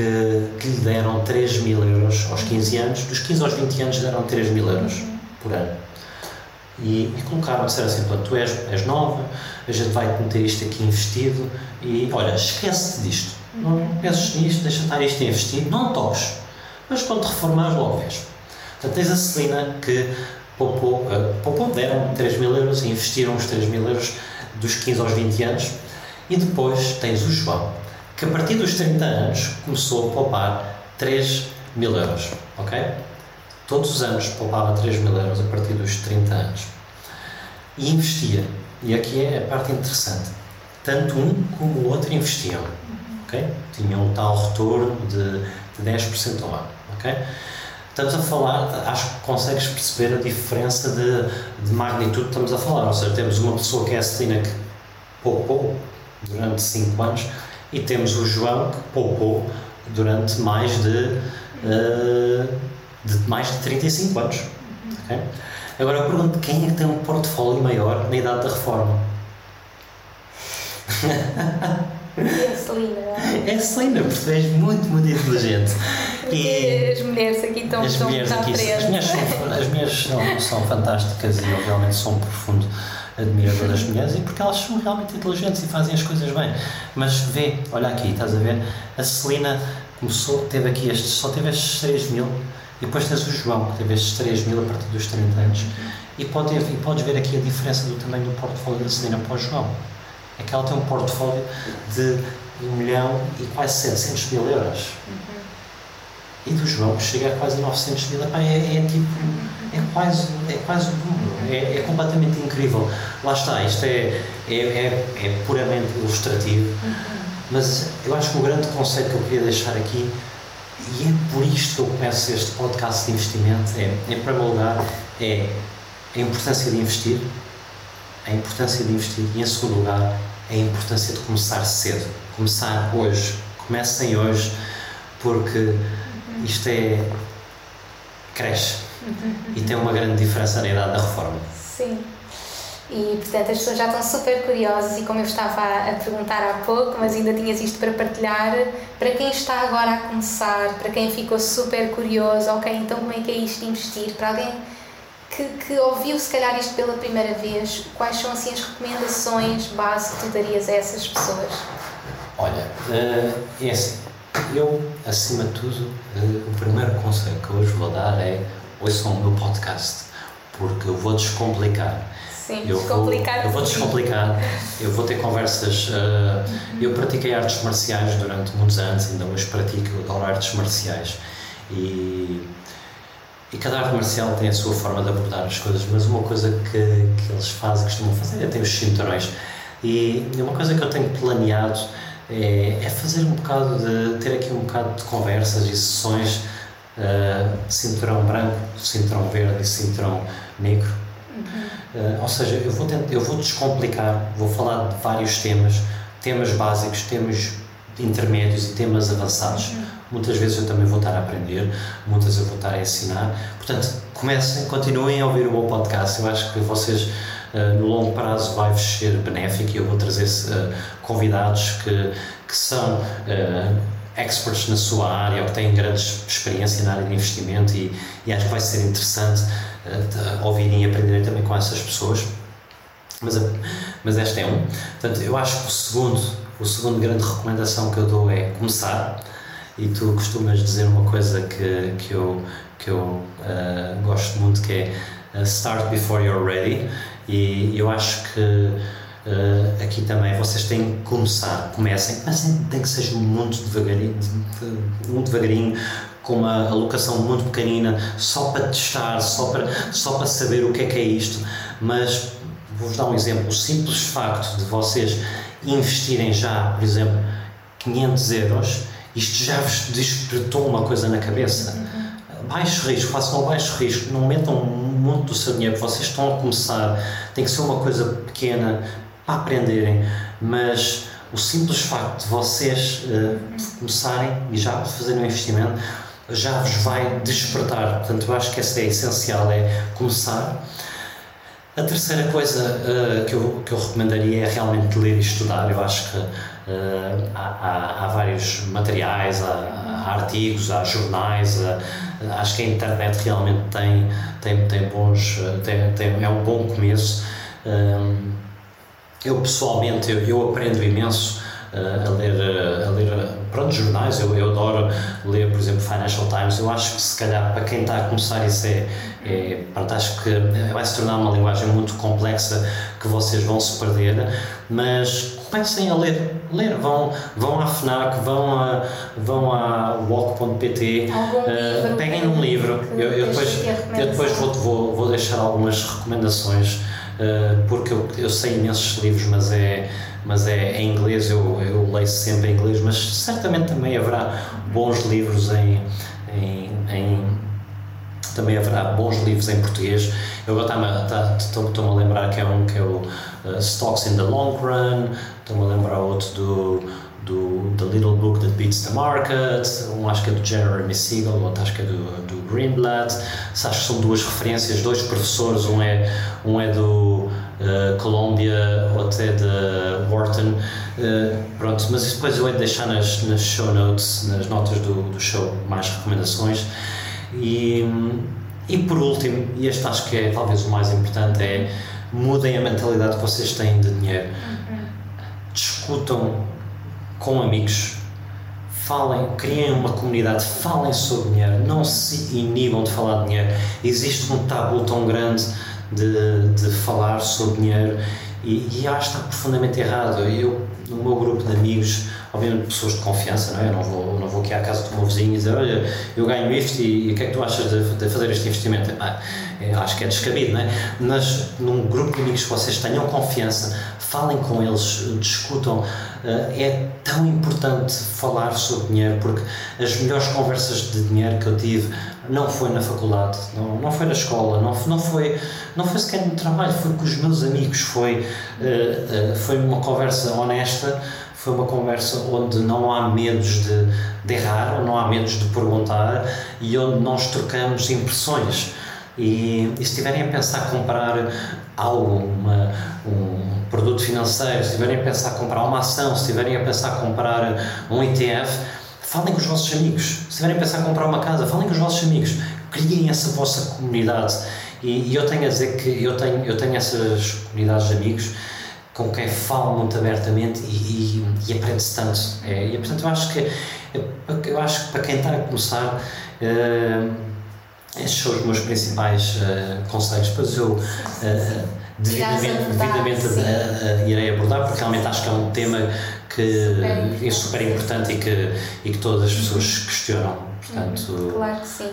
que, que lhe deram 3 mil euros aos 15 anos, dos 15 aos 20 anos deram 3 mil euros por ano. E, e colocaram, disseram assim, tu és, és nova, a gente vai meter isto aqui investido e olha, esquece-te disto não penses nisto, deixa estar isto investido, não toques. Mas quando te reformares, logo vês. Portanto, tens a Celina que poupou, uh, poupou deram 3 mil euros e investiram os 3 mil euros dos 15 aos 20 anos. E depois tens o João, que a partir dos 30 anos começou a poupar 3 mil euros, ok? Todos os anos poupava 3 mil euros a partir dos 30 anos. E investia. E aqui é a parte interessante. Tanto um como o outro investiam, ok? Tinham um tal retorno de, de 10% ao ano, ok? Estamos a falar, acho que consegues perceber a diferença de, de magnitude que estamos a falar. Ou seja, temos uma pessoa que é a Celina que poupou durante 5 anos e temos o João que poupou durante mais de, uh, de mais de 35 anos. Okay? Agora eu pergunto quem é que tem um portfólio maior na idade da reforma? É Celina. É a Celina, porque tu és muito, muito inteligente. E as mulheres aqui estão, as mulheres aqui, As mulheres, são, as mulheres são, são fantásticas e eu realmente sou um profundo admirador das mulheres e porque elas são realmente inteligentes e fazem as coisas bem. Mas vê, olha aqui, estás a ver? A Celina começou, teve aqui estes, só teve estes 3 mil e depois tens o João, que teve estes 3 mil a partir dos 30 anos. E, pode, e podes ver aqui a diferença do tamanho do portfólio da Celina para o João. É que ela tem um portfólio de 1 milhão e quase 700 mil euros. Uhum. E do João, que chega a quase 900 mil, é, é tipo, é quase, é quase o é, é, completamente incrível. Lá está, isto é, é, é, é puramente ilustrativo, uhum. mas eu acho que o grande conceito que eu queria deixar aqui, e é por isto que eu começo este podcast de investimento, é, em primeiro lugar, é a importância de investir, a importância de investir, e em segundo lugar, a importância de começar cedo, começar hoje, comecem hoje, porque isto é. cresce. Uhum. E tem uma grande diferença na idade da reforma. Sim. E, portanto, as pessoas já estão super curiosas e, como eu estava a perguntar há pouco, mas ainda tinhas isto para partilhar, para quem está agora a começar, para quem ficou super curioso, ok, então como é que é isto de investir? Para alguém que, que ouviu, se calhar, isto pela primeira vez, quais são, assim, as recomendações base que tu darias a essas pessoas? Olha, uh, é assim, eu, acima de tudo, eh, o primeiro conselho que eu hoje vou dar é ouçam o meu podcast, porque eu vou descomplicar. Sim, eu descomplicar. Vou, eu vou descomplicar, eu vou (laughs) ter conversas. Uh, eu pratiquei artes marciais durante muitos anos, ainda hoje pratico, adoro artes marciais. E, e cada arte marcial tem a sua forma de abordar as coisas, mas uma coisa que, que eles fazem, costumam fazer, é ter os cinturões. E uma coisa que eu tenho planeado é, é, fazer um bocado de. ter aqui um bocado de conversas e sessões uh, cinturão branco, cinturão verde e cinturão negro. Uhum. Uh, ou seja, eu vou, tentar, eu vou descomplicar, vou falar de vários temas, temas básicos, temas intermédios e temas avançados. Uhum. Muitas vezes eu também vou estar a aprender, muitas eu vou estar a ensinar. Portanto, comecem, continuem a ouvir o meu podcast. Eu acho que vocês eh, no longo prazo vai-vos ser benéfico e eu vou trazer uh, convidados que, que são uh, experts na sua área ou que têm grande experiência na área de investimento e, e acho que vai ser interessante uh, ouvirem e aprenderem também com essas pessoas. Mas, mas este é um. Portanto, eu acho que o segundo, o segundo grande recomendação que eu dou é começar. E tu costumas dizer uma coisa que, que eu, que eu gosto muito, que é start before you're ready. E eu acho que uh, aqui também vocês têm que começar, comecem, mas tem que ser muito devagarinho, muito devagarinho com uma alocação muito pequenina, só para testar, só para, só para saber o que é que é isto. Mas vou-vos dar um exemplo: o simples facto de vocês investirem já, por exemplo, 500 euros, isto já vos despertou uma coisa na cabeça. Baixo risco, façam um baixo risco, não metam muito do seu dinheiro, vocês estão a começar, tem que ser uma coisa pequena para aprenderem, mas o simples facto de vocês uh, começarem e já fazerem um investimento já vos vai despertar. Portanto, eu acho que essa é essencial, é começar. A terceira coisa uh, que, eu, que eu recomendaria é realmente ler e estudar. Eu acho que uh, há, há, há, vários materiais, há, há artigos, há jornais, acho que a internet realmente tem, tem, tem bons, tem, tem, é um bom começo. Eu pessoalmente, eu, eu aprendo imenso uh, a ler, uh, a ler pronto, jornais. Eu, eu adoro ler, por exemplo, Financial Times. Eu acho que se calhar para quem está a começar isso é, é pronto, acho que vai se tornar uma linguagem muito complexa que vocês vão se perder, mas comecem a ler, ler, vão, vão à FNAC, vão a, vão a walk.pt, uh, peguem um livro, eu, eu depois, eu depois vou, vou, vou deixar algumas recomendações, porque eu, eu sei imensos livros, mas é mas é em inglês, eu, eu leio sempre em inglês, mas certamente também haverá bons livros em, em, em também haverá bons livros em português. Eu agora tá, estou-me a lembrar que é um que é o uh, Stocks in the Long Run, estou-me a lembrar outro do, do The Little Book That Beats the Market, um acho que é do Jeremy Siegel, outro acho que é do, do Greenblatt. Acho que são duas referências, dois professores, um é, um é do uh, Columbia, outro é de Wharton. Uh, pronto, mas depois eu hei de deixar nas, nas show notes, nas notas do, do show, mais recomendações. E, e por último, e este acho que é talvez o mais importante, é mudem a mentalidade que vocês têm de dinheiro. Uhum. Discutam com amigos, falem, criem uma comunidade, falem sobre dinheiro, não se inibam de falar de dinheiro. Existe um tabu tão grande de, de falar sobre dinheiro e, e acho que está profundamente errado. Eu, no meu grupo de amigos, obviamente pessoas de confiança, não é? Eu não vou, não vou aqui à casa do meu vizinho e dizer, olha, eu ganho isto e, o que é que tu achas de, de fazer este investimento? Acho que é descabido, não é? Mas num grupo de amigos que vocês tenham confiança, falem com eles, discutam. Ah, é tão importante falar sobre dinheiro porque as melhores conversas de dinheiro que eu tive não foi na faculdade, não, não foi na escola, não, não, foi, não foi sequer no trabalho, foi com os meus amigos, foi, uh, uh, foi uma conversa honesta foi uma conversa onde não há medos de, de errar, ou não há medos de perguntar e onde nós trocamos impressões. E, e se estiverem a pensar comprar algo, uma, um produto financeiro, se estiverem a pensar comprar uma ação, se estiverem a pensar comprar um ETF, falem com os vossos amigos. Se estiverem a pensar comprar uma casa, falem com os vossos amigos. Criem essa vossa comunidade. E, e eu tenho a dizer que eu tenho, eu tenho essas comunidades de amigos com quem falo muito abertamente e, e, e aprende-se tanto. É, e portanto eu acho que eu acho que para quem está a começar uh, estes são os meus principais uh, conselhos. Depois eu uh, devidamente, devidamente irei abordar porque realmente acho que é um tema que super é super importante e que, e que todas as pessoas questionam. Portanto, claro que sim.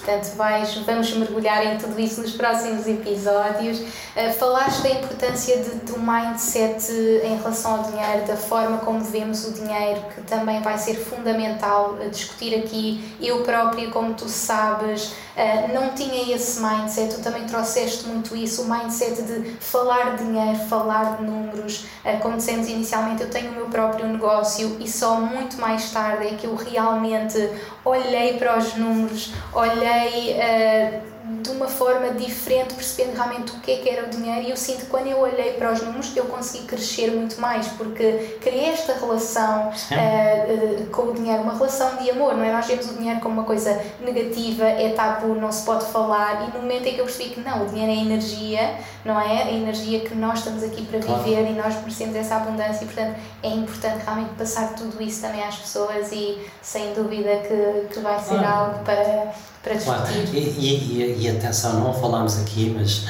Portanto, vais, vamos mergulhar em tudo isso nos próximos episódios. Uh, falaste da importância de, do mindset em relação ao dinheiro, da forma como vemos o dinheiro, que também vai ser fundamental discutir aqui. Eu própria, como tu sabes, uh, não tinha esse mindset, tu também trouxeste muito isso, o mindset de falar de dinheiro, falar de números. Uh, como dissemos inicialmente, eu tenho o meu próprio negócio e só muito mais tarde é que eu realmente olhei para os números, olhei uh, de uma forma diferente, percebendo realmente o que é que era o dinheiro. E eu sinto que quando eu olhei para os números, eu consegui crescer muito mais, porque criei esta relação uh, uh, com o dinheiro, uma relação de amor, não é? Nós vemos o dinheiro como uma coisa negativa, é tabu, não se pode falar. E no momento em que eu percebi que não, o dinheiro é energia, não é? A energia que nós estamos aqui para claro. viver e nós merecemos essa abundância, e portanto é importante realmente passar tudo isso também às pessoas e sem dúvida que, que vai ser claro. algo para para discutir. E, e, e, atenção, não falámos aqui, mas,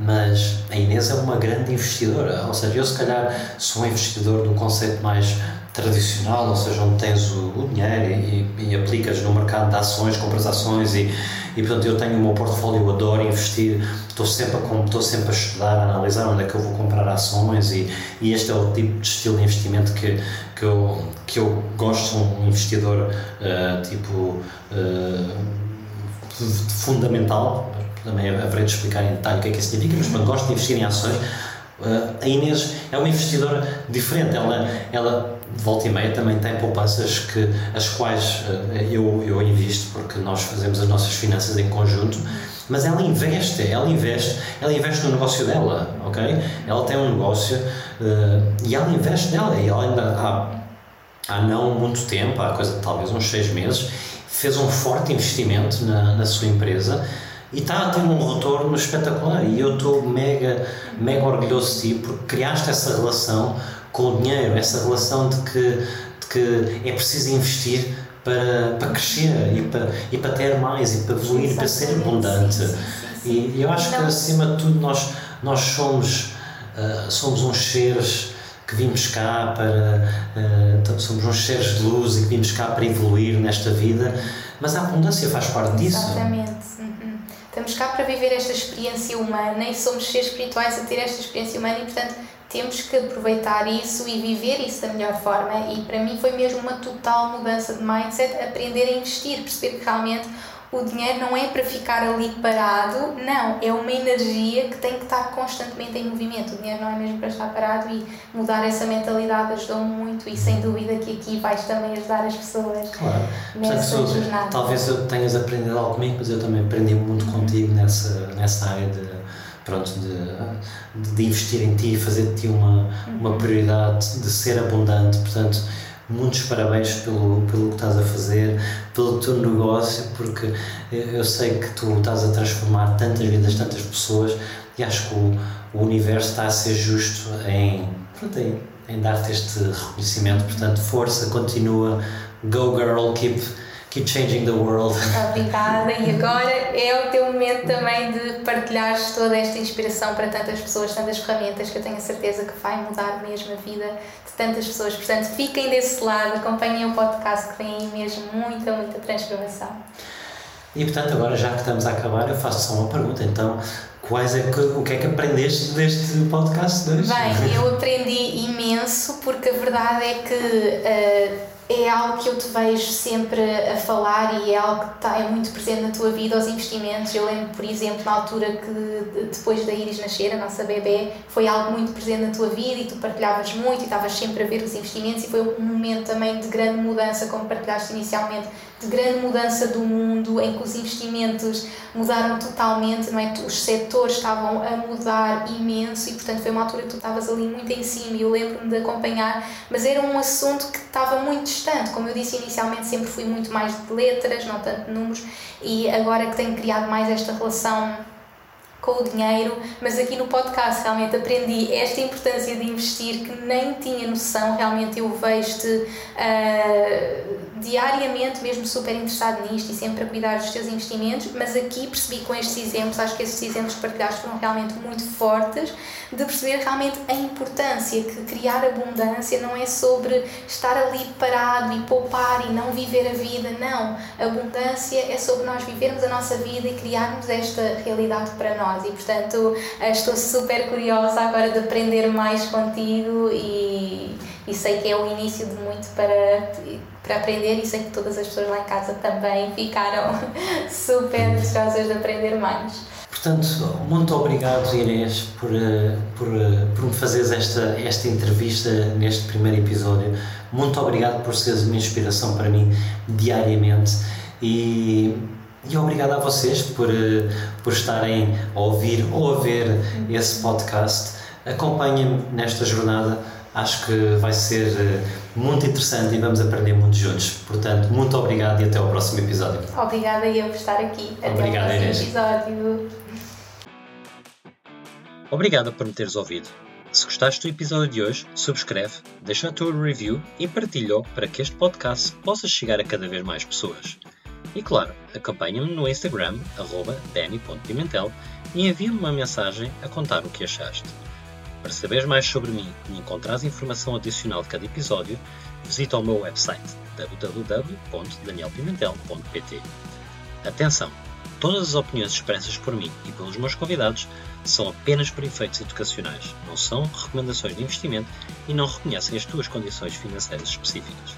mas a Inês é uma grande investidora. Ou seja, eu se calhar sou um investidor de um conceito mais tradicional, ou seja, onde tens o, o dinheiro e, e, aplicas no mercado de ações, compras ações e, e portanto eu tenho o meu portfólio, adoro investir, estou sempre a, estou sempre a estudar, a analisar onde é que eu vou comprar ações e, e este é o tipo de estilo de investimento que, que, eu, que eu gosto, um investidor uh, tipo uh, fundamental, também haverei de explicar em detalhe o que é que isso significa, mas quando gosto de investir em ações, uh, a Inês é uma investidora diferente, ela, ela volta e meia também tem poupanças que, as quais uh, eu, eu invisto, porque nós fazemos as nossas finanças em conjunto, mas ela investe, ela investe, ela investe no negócio dela, ok? Ela tem um negócio uh, e ela investe nela, e ela ainda há, há não muito tempo, há coisa talvez uns seis meses, fez um forte investimento na, na sua empresa e está a ter um retorno espetacular. E eu estou mega, mega orgulhoso de ti porque criaste essa relação com o dinheiro, essa relação de que, de que é preciso investir para, para crescer e para, e para ter mais e para evoluir, para ser abundante. Sim, sim, sim, e eu acho que acima de tudo nós, nós somos, uh, somos uns seres que vimos cá para. Uh, somos uns seres de luz e que vimos cá para evoluir nesta vida, mas a abundância faz parte disso. Exatamente. Estamos cá para viver esta experiência humana e somos seres espirituais a ter esta experiência humana e, portanto, temos que aproveitar isso e viver isso da melhor forma. E para mim foi mesmo uma total mudança de mindset, aprender a investir, perceber que realmente o dinheiro não é para ficar ali parado, não, é uma energia que tem que estar constantemente em movimento. O dinheiro não é mesmo para estar parado e mudar essa mentalidade ajudou muito e sem dúvida que aqui vais também ajudar as pessoas claro. nessa Portanto, jornada. Talvez eu tenhas aprendido algo comigo, mas eu também aprendi muito contigo nessa, nessa área de pronto, de, de investir em ti, fazer de ti uma, uma uhum. prioridade, de ser abundante. Portanto, muitos parabéns pelo, pelo que estás a fazer, pelo teu negócio, porque eu sei que tu estás a transformar tantas vidas, tantas pessoas e acho que o, o universo está a ser justo em, em, em dar-te este reconhecimento. Portanto, força, continua, go girl, keep Keep changing the world. Obrigada. E agora é o teu momento também de partilhares toda esta inspiração para tantas pessoas, tantas ferramentas que eu tenho a certeza que vai mudar mesmo a vida de tantas pessoas. Portanto, fiquem desse lado, acompanhem o podcast que tem aí mesmo muita, muita transformação. E portanto, agora já que estamos a acabar, eu faço só uma pergunta. Então, quais é que, o que é que aprendeste deste podcast de hoje? Bem, eu (laughs) aprendi imenso porque a verdade é que. Uh, é algo que eu te vejo sempre a falar e é algo que está, é muito presente na tua vida, os investimentos. Eu lembro, por exemplo, na altura que depois da Iris nascer, a nossa bebê, foi algo muito presente na tua vida e tu partilhavas muito e estavas sempre a ver os investimentos e foi um momento também de grande mudança, como partilhaste inicialmente, de grande mudança do mundo, em que os investimentos mudaram totalmente, não é? Os setores estavam a mudar imenso e, portanto, foi uma altura que tu estavas ali muito em cima e eu lembro-me de acompanhar, mas era um assunto que estava muito distante. Como eu disse inicialmente, sempre fui muito mais de letras, não tanto de números, e agora que tenho criado mais esta relação com o dinheiro, mas aqui no podcast realmente aprendi esta importância de investir que nem tinha noção, realmente eu vejo-te uh, diariamente mesmo super interessado nisto e sempre a cuidar dos teus investimentos, mas aqui percebi com estes exemplos, acho que estes exemplos partilhados foram realmente muito fortes, de perceber realmente a importância que criar abundância não é sobre estar ali parado e poupar e não viver a vida, não. Abundância é sobre nós vivermos a nossa vida e criarmos esta realidade para nós e, portanto, estou super curiosa agora de aprender mais contigo e, e sei que é o início de muito para para aprender e sei que todas as pessoas lá em casa também ficaram (laughs) super desejosas de aprender mais. Portanto, muito obrigado Inês por, eh, por, eh, por me fazeres esta, esta entrevista neste primeiro episódio. Muito obrigado por seres uma inspiração para mim diariamente e, e obrigado a vocês por, eh, por estarem a ouvir ou a ver esse podcast. Acompanhem-me nesta jornada acho que vai ser eh, muito interessante e vamos aprender muito juntos. Portanto, muito obrigado e até ao próximo episódio. Obrigada eu por estar aqui. Até Obrigado, ao próximo episódio. Obrigado por me teres ouvido. Se gostaste do episódio de hoje, subscreve, deixa a tua review e partilha para que este podcast possa chegar a cada vez mais pessoas. E claro, acompanha-me no Instagram, danny.pimentel e envia-me uma mensagem a contar o que achaste. Para saberes mais sobre mim e encontrares informação adicional de cada episódio, visita o meu website www.danielpimentel.pt. Atenção! Todas as opiniões expressas por mim e pelos meus convidados são apenas por efeitos educacionais, não são recomendações de investimento e não reconhecem as tuas condições financeiras específicas.